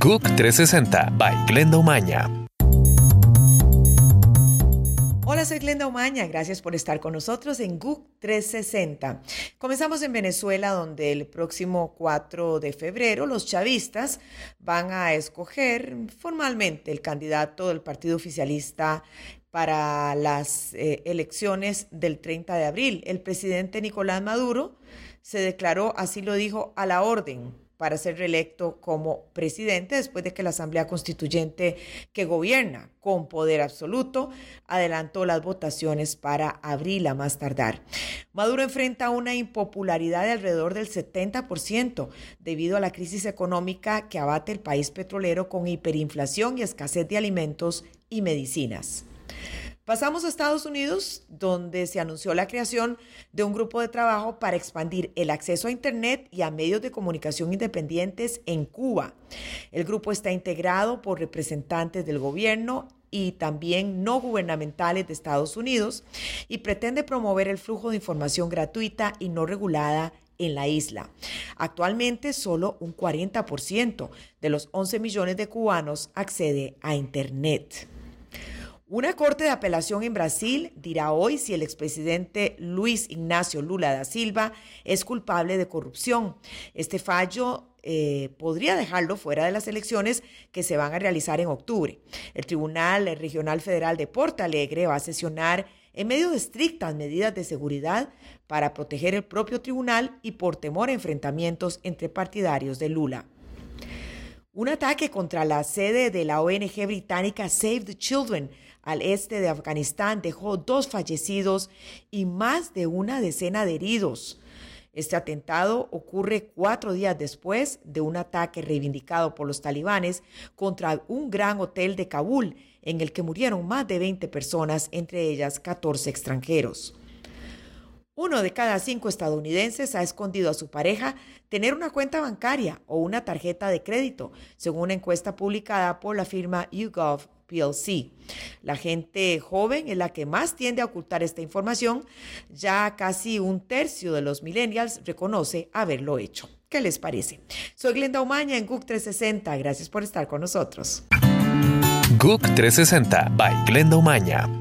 GUC 360 by Glenda Umaña. Hola, soy Glenda Umaña. Gracias por estar con nosotros en GUC 360. Comenzamos en Venezuela, donde el próximo 4 de febrero los chavistas van a escoger formalmente el candidato del partido oficialista para las eh, elecciones del 30 de abril. El presidente Nicolás Maduro se declaró, así lo dijo, a la orden para ser reelecto como presidente después de que la Asamblea Constituyente que gobierna con poder absoluto adelantó las votaciones para abril a más tardar. Maduro enfrenta una impopularidad de alrededor del 70% debido a la crisis económica que abate el país petrolero con hiperinflación y escasez de alimentos y medicinas. Pasamos a Estados Unidos, donde se anunció la creación de un grupo de trabajo para expandir el acceso a Internet y a medios de comunicación independientes en Cuba. El grupo está integrado por representantes del gobierno y también no gubernamentales de Estados Unidos y pretende promover el flujo de información gratuita y no regulada en la isla. Actualmente solo un 40% de los 11 millones de cubanos accede a Internet. Una corte de apelación en Brasil dirá hoy si el expresidente Luis Ignacio Lula da Silva es culpable de corrupción. Este fallo eh, podría dejarlo fuera de las elecciones que se van a realizar en octubre. El Tribunal Regional Federal de Porto Alegre va a sesionar en medio de estrictas medidas de seguridad para proteger el propio tribunal y por temor a enfrentamientos entre partidarios de Lula. Un ataque contra la sede de la ONG británica Save the Children al este de Afganistán dejó dos fallecidos y más de una decena de heridos. Este atentado ocurre cuatro días después de un ataque reivindicado por los talibanes contra un gran hotel de Kabul, en el que murieron más de 20 personas, entre ellas 14 extranjeros. Uno de cada cinco estadounidenses ha escondido a su pareja tener una cuenta bancaria o una tarjeta de crédito, según una encuesta publicada por la firma YouGov PLC. La gente joven es la que más tiende a ocultar esta información. Ya casi un tercio de los millennials reconoce haberlo hecho. ¿Qué les parece? Soy Glenda Umaña en GUC 360. Gracias por estar con nosotros. GUC 360 by Glenda Umaña.